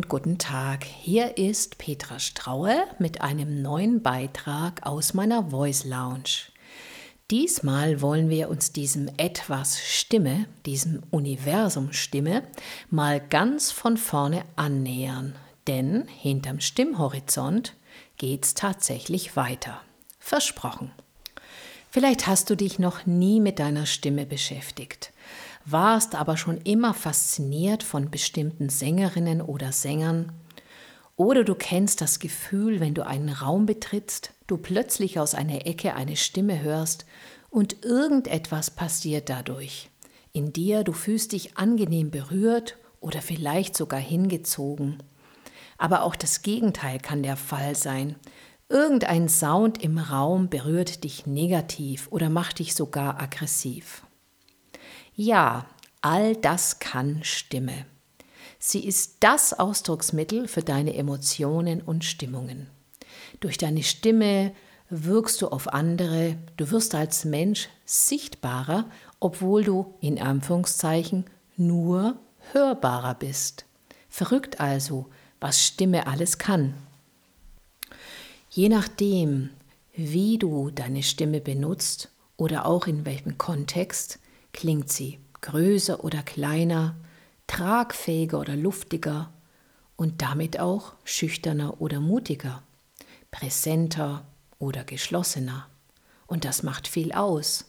und guten Tag. Hier ist Petra Straue mit einem neuen Beitrag aus meiner Voice Lounge. Diesmal wollen wir uns diesem etwas Stimme, diesem Universum Stimme, mal ganz von vorne annähern. Denn hinterm Stimmhorizont geht's tatsächlich weiter. Versprochen. Vielleicht hast du dich noch nie mit deiner Stimme beschäftigt warst aber schon immer fasziniert von bestimmten Sängerinnen oder Sängern. Oder du kennst das Gefühl, wenn du einen Raum betrittst, du plötzlich aus einer Ecke eine Stimme hörst und irgendetwas passiert dadurch. In dir, du fühlst dich angenehm berührt oder vielleicht sogar hingezogen. Aber auch das Gegenteil kann der Fall sein. Irgendein Sound im Raum berührt dich negativ oder macht dich sogar aggressiv. Ja, all das kann Stimme. Sie ist das Ausdrucksmittel für deine Emotionen und Stimmungen. Durch deine Stimme wirkst du auf andere, du wirst als Mensch sichtbarer, obwohl du in Anführungszeichen nur hörbarer bist. Verrückt also, was Stimme alles kann. Je nachdem, wie du deine Stimme benutzt oder auch in welchem Kontext, klingt sie größer oder kleiner, tragfähiger oder luftiger und damit auch schüchterner oder mutiger, präsenter oder geschlossener. Und das macht viel aus.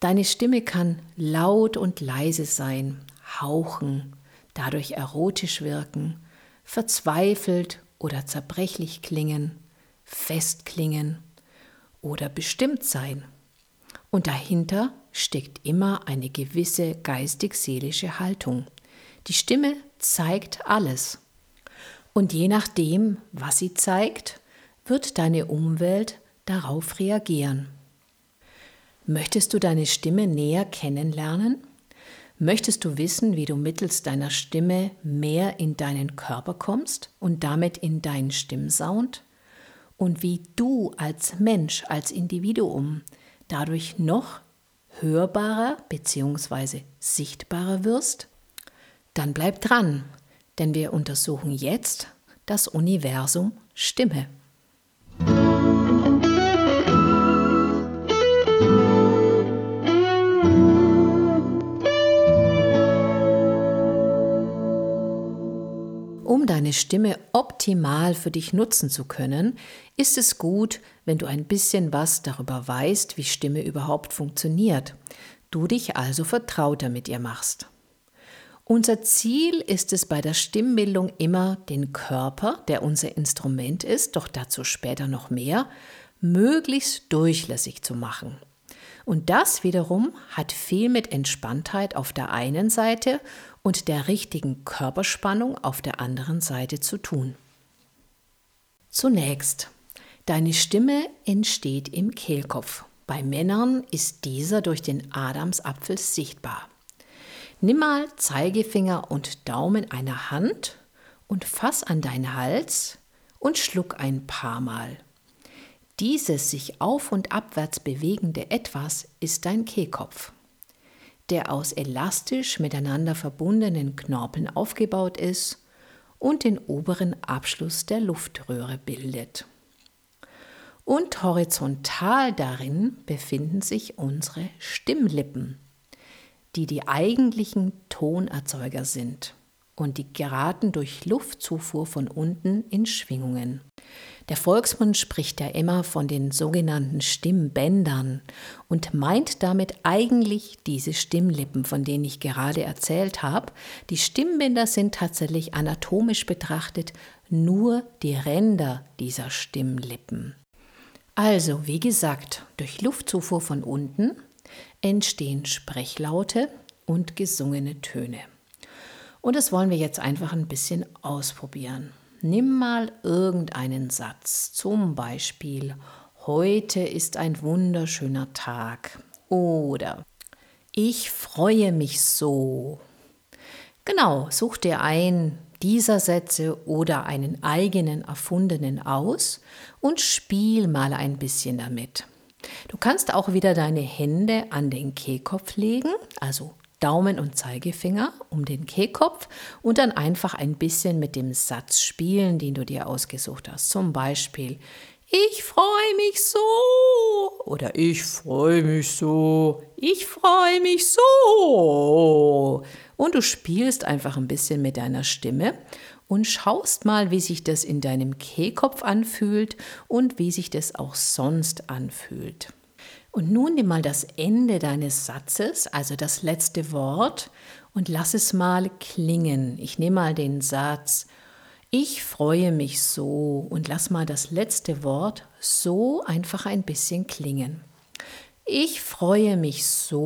Deine Stimme kann laut und leise sein, hauchen, dadurch erotisch wirken, verzweifelt oder zerbrechlich klingen, fest klingen oder bestimmt sein. Und dahinter steckt immer eine gewisse geistig-seelische Haltung. Die Stimme zeigt alles. Und je nachdem, was sie zeigt, wird deine Umwelt darauf reagieren. Möchtest du deine Stimme näher kennenlernen? Möchtest du wissen, wie du mittels deiner Stimme mehr in deinen Körper kommst und damit in deinen Stimmsound? Und wie du als Mensch, als Individuum dadurch noch hörbarer bzw. sichtbarer wirst? Dann bleib dran, denn wir untersuchen jetzt das Universum Stimme. Stimme optimal für dich nutzen zu können, ist es gut, wenn du ein bisschen was darüber weißt, wie Stimme überhaupt funktioniert. Du dich also vertrauter mit ihr machst. Unser Ziel ist es bei der Stimmbildung immer, den Körper, der unser Instrument ist, doch dazu später noch mehr, möglichst durchlässig zu machen. Und das wiederum hat viel mit Entspanntheit auf der einen Seite und der richtigen Körperspannung auf der anderen Seite zu tun. Zunächst, deine Stimme entsteht im Kehlkopf. Bei Männern ist dieser durch den Adamsapfel sichtbar. Nimm mal Zeigefinger und Daumen einer Hand und fass an deinen Hals und schluck ein paar Mal. Dieses sich auf und abwärts bewegende Etwas ist dein Kehlkopf der aus elastisch miteinander verbundenen Knorpeln aufgebaut ist und den oberen Abschluss der Luftröhre bildet. Und horizontal darin befinden sich unsere Stimmlippen, die die eigentlichen Tonerzeuger sind und die geraten durch Luftzufuhr von unten in Schwingungen. Der Volksmund spricht ja immer von den sogenannten Stimmbändern und meint damit eigentlich diese Stimmlippen, von denen ich gerade erzählt habe. Die Stimmbänder sind tatsächlich anatomisch betrachtet nur die Ränder dieser Stimmlippen. Also, wie gesagt, durch Luftzufuhr von unten entstehen Sprechlaute und gesungene Töne. Und das wollen wir jetzt einfach ein bisschen ausprobieren. Nimm mal irgendeinen Satz, zum Beispiel Heute ist ein wunderschöner Tag oder Ich freue mich so. Genau, such dir einen dieser Sätze oder einen eigenen erfundenen aus und spiel mal ein bisschen damit. Du kannst auch wieder deine Hände an den Kehlkopf legen, also Daumen und Zeigefinger um den Kehlkopf und dann einfach ein bisschen mit dem Satz spielen, den du dir ausgesucht hast. Zum Beispiel, ich freue mich so oder ich freue mich so, ich freue mich so. Und du spielst einfach ein bisschen mit deiner Stimme und schaust mal, wie sich das in deinem Kehlkopf anfühlt und wie sich das auch sonst anfühlt. Und nun nimm mal das Ende deines Satzes, also das letzte Wort, und lass es mal klingen. Ich nehme mal den Satz, ich freue mich so und lass mal das letzte Wort so einfach ein bisschen klingen. Ich freue mich so.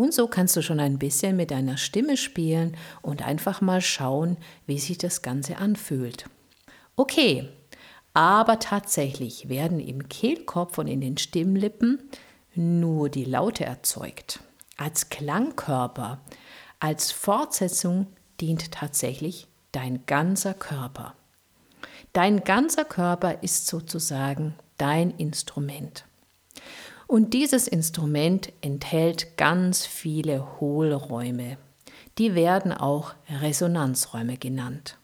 Und so kannst du schon ein bisschen mit deiner Stimme spielen und einfach mal schauen, wie sich das Ganze anfühlt. Okay, aber tatsächlich werden im Kehlkopf und in den Stimmlippen nur die Laute erzeugt. Als Klangkörper, als Fortsetzung dient tatsächlich dein ganzer Körper. Dein ganzer Körper ist sozusagen dein Instrument. Und dieses Instrument enthält ganz viele Hohlräume. Die werden auch Resonanzräume genannt.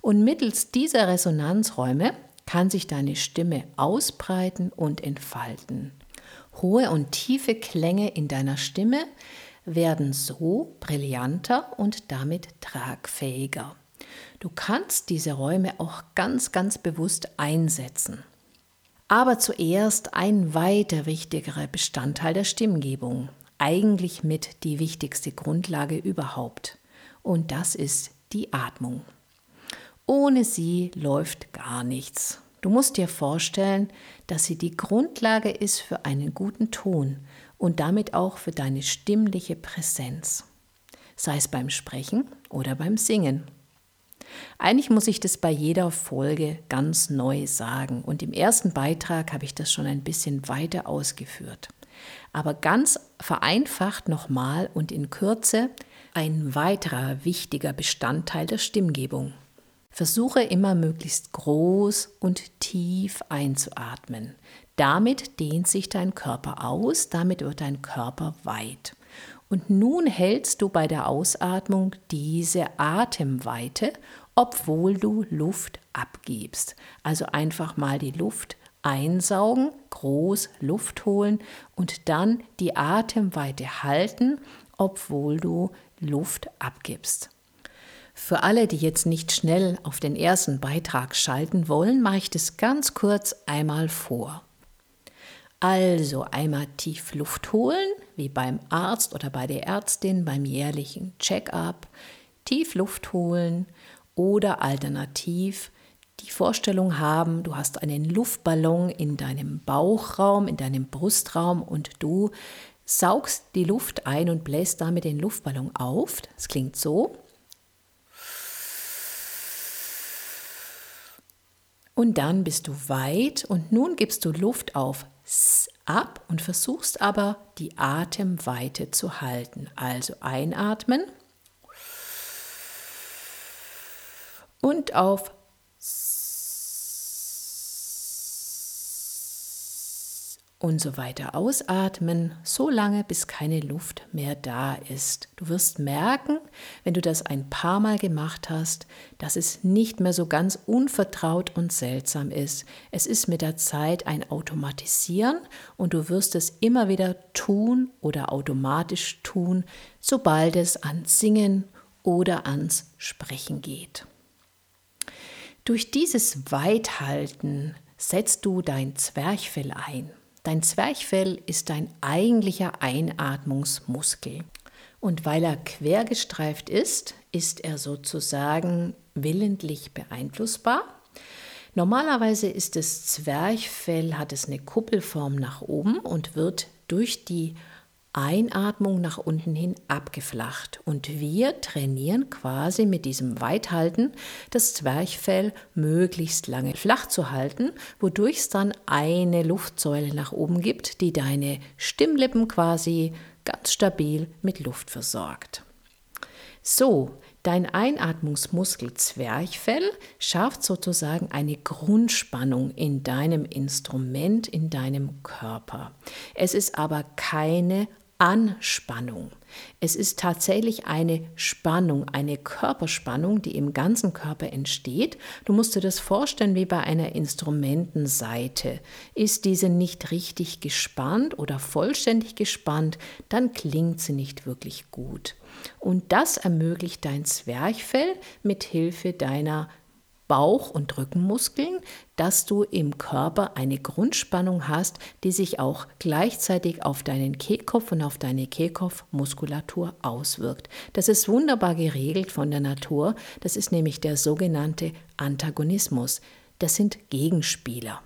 Und mittels dieser Resonanzräume kann sich deine Stimme ausbreiten und entfalten. Hohe und tiefe Klänge in deiner Stimme werden so brillanter und damit tragfähiger. Du kannst diese Räume auch ganz, ganz bewusst einsetzen. Aber zuerst ein weiter wichtigerer Bestandteil der Stimmgebung, eigentlich mit die wichtigste Grundlage überhaupt. Und das ist die Atmung. Ohne sie läuft gar nichts. Du musst dir vorstellen, dass sie die Grundlage ist für einen guten Ton und damit auch für deine stimmliche Präsenz, sei es beim Sprechen oder beim Singen. Eigentlich muss ich das bei jeder Folge ganz neu sagen und im ersten Beitrag habe ich das schon ein bisschen weiter ausgeführt. Aber ganz vereinfacht nochmal und in Kürze ein weiterer wichtiger Bestandteil der Stimmgebung. Versuche immer möglichst groß und tief einzuatmen. Damit dehnt sich dein Körper aus, damit wird dein Körper weit. Und nun hältst du bei der Ausatmung diese Atemweite, obwohl du Luft abgibst. Also einfach mal die Luft einsaugen, groß Luft holen und dann die Atemweite halten, obwohl du Luft abgibst. Für alle, die jetzt nicht schnell auf den ersten Beitrag schalten wollen, mache ich das ganz kurz einmal vor. Also einmal tief Luft holen, wie beim Arzt oder bei der Ärztin beim jährlichen Check-up. Tief Luft holen oder alternativ die Vorstellung haben, du hast einen Luftballon in deinem Bauchraum, in deinem Brustraum und du saugst die Luft ein und bläst damit den Luftballon auf. Das klingt so. Und dann bist du weit und nun gibst du Luft auf ab und versuchst aber die Atemweite zu halten. Also einatmen und auf und so weiter ausatmen, so lange bis keine Luft mehr da ist. Du wirst merken, wenn du das ein paar Mal gemacht hast, dass es nicht mehr so ganz unvertraut und seltsam ist. Es ist mit der Zeit ein Automatisieren und du wirst es immer wieder tun oder automatisch tun, sobald es ans Singen oder ans Sprechen geht. Durch dieses Weithalten setzt du dein Zwerchfell ein. Dein Zwerchfell ist dein eigentlicher Einatmungsmuskel. Und weil er quergestreift ist, ist er sozusagen willentlich beeinflussbar. Normalerweise ist das Zwerchfell, hat es eine Kuppelform nach oben und wird durch die Einatmung nach unten hin abgeflacht. Und wir trainieren quasi mit diesem Weithalten das Zwerchfell möglichst lange flach zu halten, wodurch es dann eine Luftsäule nach oben gibt, die deine Stimmlippen quasi ganz stabil mit Luft versorgt. So, Dein Einatmungsmuskel Zwerchfell schafft sozusagen eine Grundspannung in deinem Instrument, in deinem Körper. Es ist aber keine Anspannung. Es ist tatsächlich eine Spannung, eine Körperspannung, die im ganzen Körper entsteht. Du musst dir das vorstellen wie bei einer Instrumentenseite. Ist diese nicht richtig gespannt oder vollständig gespannt, dann klingt sie nicht wirklich gut. Und das ermöglicht dein Zwerchfell mit Hilfe deiner Bauch- und Rückenmuskeln, dass du im Körper eine Grundspannung hast, die sich auch gleichzeitig auf deinen Kehlkopf und auf deine Kehlkopfmuskulatur auswirkt. Das ist wunderbar geregelt von der Natur. Das ist nämlich der sogenannte Antagonismus. Das sind Gegenspieler.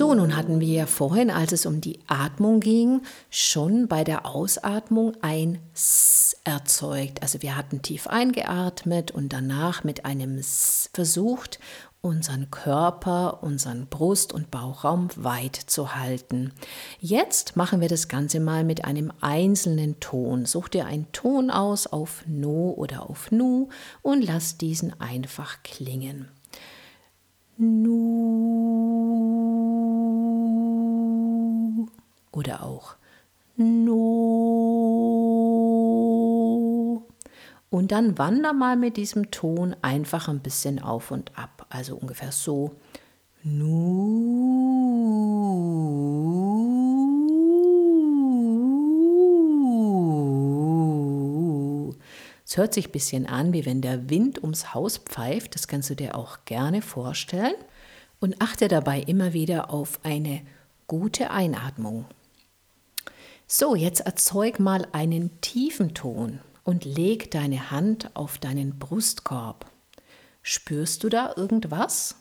So, nun hatten wir ja vorhin, als es um die Atmung ging, schon bei der Ausatmung ein S erzeugt. Also wir hatten tief eingeatmet und danach mit einem S versucht, unseren Körper, unseren Brust- und Bauchraum weit zu halten. Jetzt machen wir das Ganze mal mit einem einzelnen Ton. Such dir einen Ton aus auf No oder auf Nu und lass diesen einfach klingen. Nu oder auch No. Und dann wander mal mit diesem Ton einfach ein bisschen auf und ab. Also ungefähr so. Nu. Es hört sich ein bisschen an, wie wenn der Wind ums Haus pfeift. Das kannst du dir auch gerne vorstellen. Und achte dabei immer wieder auf eine gute Einatmung. So, jetzt erzeug mal einen tiefen Ton und leg deine Hand auf deinen Brustkorb. Spürst du da irgendwas?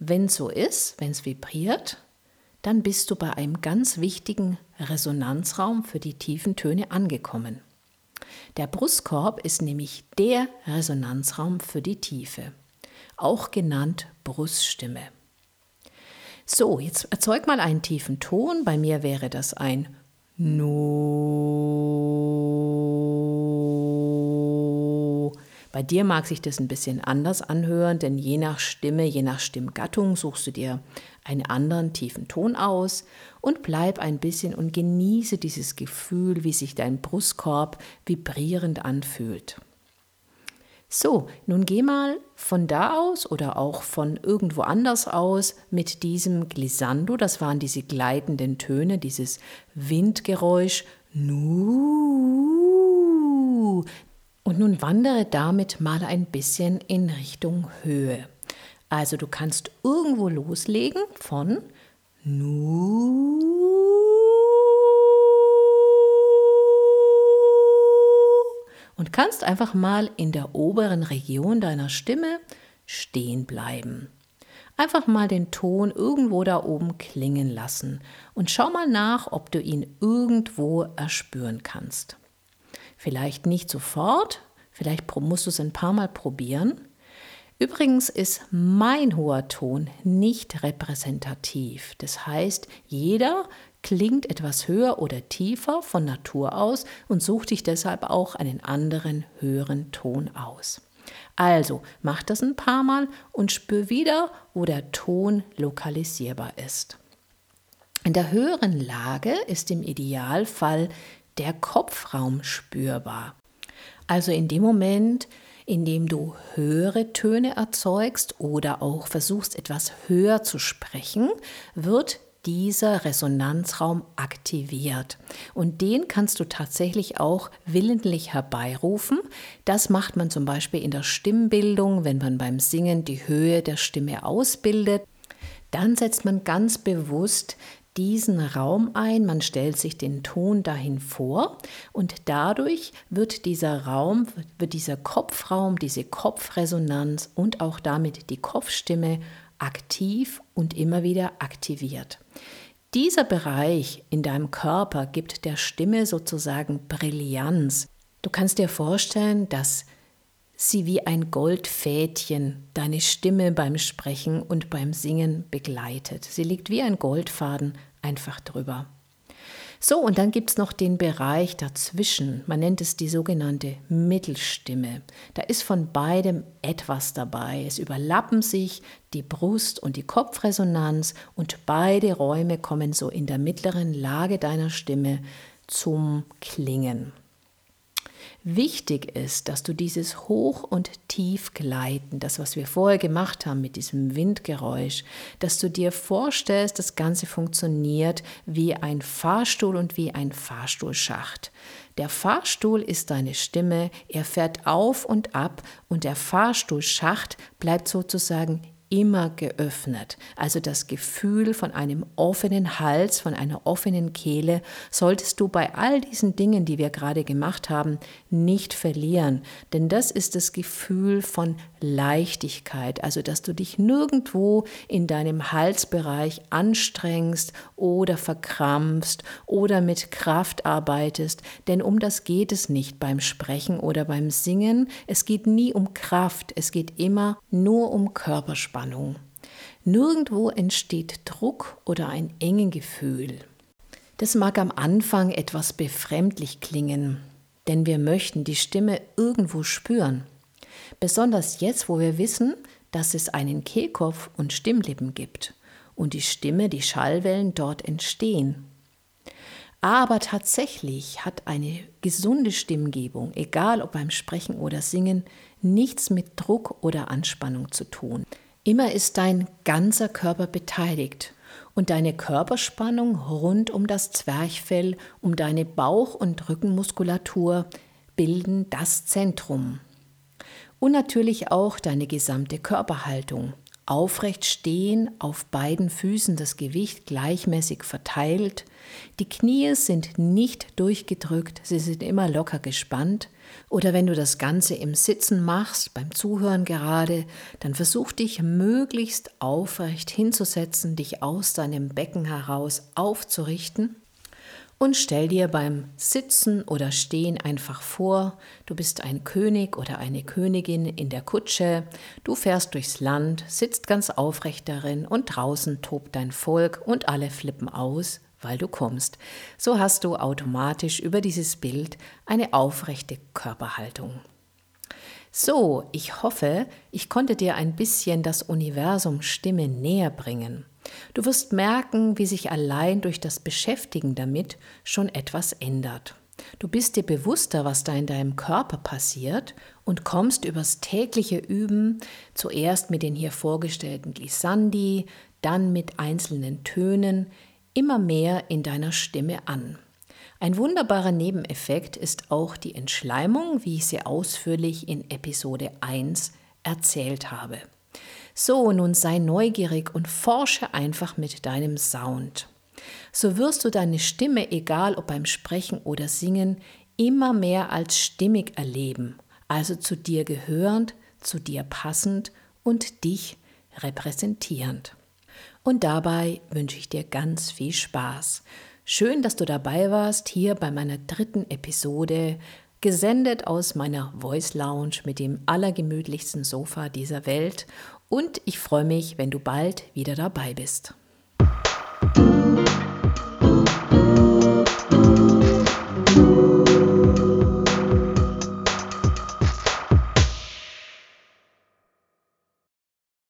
Wenn so ist, wenn es vibriert, dann bist du bei einem ganz wichtigen Resonanzraum für die tiefen Töne angekommen. Der Brustkorb ist nämlich der Resonanzraum für die Tiefe, auch genannt Bruststimme. So, jetzt erzeug mal einen tiefen Ton. Bei mir wäre das ein No. Bei dir mag sich das ein bisschen anders anhören, denn je nach Stimme, je nach Stimmgattung suchst du dir einen anderen tiefen Ton aus und bleib ein bisschen und genieße dieses Gefühl, wie sich dein Brustkorb vibrierend anfühlt. So, nun geh mal von da aus oder auch von irgendwo anders aus mit diesem Glissando, das waren diese gleitenden Töne, dieses Windgeräusch. Nu. Und nun wandere damit mal ein bisschen in Richtung Höhe. Also du kannst irgendwo loslegen von Nu. Und kannst einfach mal in der oberen Region deiner Stimme stehen bleiben. Einfach mal den Ton irgendwo da oben klingen lassen und schau mal nach, ob du ihn irgendwo erspüren kannst. Vielleicht nicht sofort, vielleicht musst du es ein paar Mal probieren, Übrigens ist mein hoher Ton nicht repräsentativ. Das heißt, jeder klingt etwas höher oder tiefer von Natur aus und sucht sich deshalb auch einen anderen höheren Ton aus. Also mach das ein paar Mal und spür wieder, wo der Ton lokalisierbar ist. In der höheren Lage ist im Idealfall der Kopfraum spürbar. Also in dem Moment, indem du höhere Töne erzeugst oder auch versuchst etwas höher zu sprechen, wird dieser Resonanzraum aktiviert. Und den kannst du tatsächlich auch willentlich herbeirufen. Das macht man zum Beispiel in der Stimmbildung, wenn man beim Singen die Höhe der Stimme ausbildet. Dann setzt man ganz bewusst diesen Raum ein, man stellt sich den Ton dahin vor und dadurch wird dieser Raum, wird dieser Kopfraum, diese Kopfresonanz und auch damit die Kopfstimme aktiv und immer wieder aktiviert. Dieser Bereich in deinem Körper gibt der Stimme sozusagen Brillanz. Du kannst dir vorstellen, dass sie wie ein Goldfädchen deine Stimme beim Sprechen und beim Singen begleitet. Sie liegt wie ein Goldfaden einfach drüber. So, und dann gibt es noch den Bereich dazwischen. Man nennt es die sogenannte Mittelstimme. Da ist von beidem etwas dabei. Es überlappen sich die Brust- und die Kopfresonanz und beide Räume kommen so in der mittleren Lage deiner Stimme zum Klingen. Wichtig ist, dass du dieses Hoch- und Tiefgleiten, das, was wir vorher gemacht haben mit diesem Windgeräusch, dass du dir vorstellst, das Ganze funktioniert wie ein Fahrstuhl und wie ein Fahrstuhlschacht. Der Fahrstuhl ist deine Stimme, er fährt auf und ab und der Fahrstuhlschacht bleibt sozusagen immer geöffnet. Also das Gefühl von einem offenen Hals, von einer offenen Kehle solltest du bei all diesen Dingen, die wir gerade gemacht haben, nicht verlieren. Denn das ist das Gefühl von Leichtigkeit, also dass du dich nirgendwo in deinem Halsbereich anstrengst oder verkrampfst oder mit Kraft arbeitest. Denn um das geht es nicht beim Sprechen oder beim Singen. Es geht nie um Kraft, es geht immer nur um Körperspannung. Anspannung. Nirgendwo entsteht Druck oder ein engen Gefühl. Das mag am Anfang etwas befremdlich klingen, denn wir möchten die Stimme irgendwo spüren. Besonders jetzt, wo wir wissen, dass es einen Kehlkopf und Stimmlippen gibt und die Stimme, die Schallwellen dort entstehen. Aber tatsächlich hat eine gesunde Stimmgebung, egal ob beim Sprechen oder Singen, nichts mit Druck oder Anspannung zu tun. Immer ist dein ganzer Körper beteiligt und deine Körperspannung rund um das Zwerchfell, um deine Bauch- und Rückenmuskulatur bilden das Zentrum. Und natürlich auch deine gesamte Körperhaltung. Aufrecht stehen, auf beiden Füßen das Gewicht gleichmäßig verteilt. Die Knie sind nicht durchgedrückt, sie sind immer locker gespannt. Oder wenn du das Ganze im Sitzen machst, beim Zuhören gerade, dann versuch dich möglichst aufrecht hinzusetzen, dich aus deinem Becken heraus aufzurichten. Und stell dir beim Sitzen oder Stehen einfach vor, du bist ein König oder eine Königin in der Kutsche, du fährst durchs Land, sitzt ganz aufrecht darin und draußen tobt dein Volk und alle flippen aus, weil du kommst. So hast du automatisch über dieses Bild eine aufrechte Körperhaltung. So, ich hoffe, ich konnte dir ein bisschen das Universum Stimme näher bringen. Du wirst merken, wie sich allein durch das Beschäftigen damit schon etwas ändert. Du bist dir bewusster, was da in deinem Körper passiert und kommst übers tägliche Üben zuerst mit den hier vorgestellten Glissandi, dann mit einzelnen Tönen immer mehr in deiner Stimme an. Ein wunderbarer Nebeneffekt ist auch die Entschleimung, wie ich sie ausführlich in Episode 1 erzählt habe. So, nun sei neugierig und forsche einfach mit deinem Sound. So wirst du deine Stimme, egal ob beim Sprechen oder Singen, immer mehr als stimmig erleben, also zu dir gehörend, zu dir passend und dich repräsentierend. Und dabei wünsche ich dir ganz viel Spaß. Schön, dass du dabei warst hier bei meiner dritten Episode, gesendet aus meiner Voice Lounge mit dem allergemütlichsten Sofa dieser Welt und ich freue mich, wenn du bald wieder dabei bist.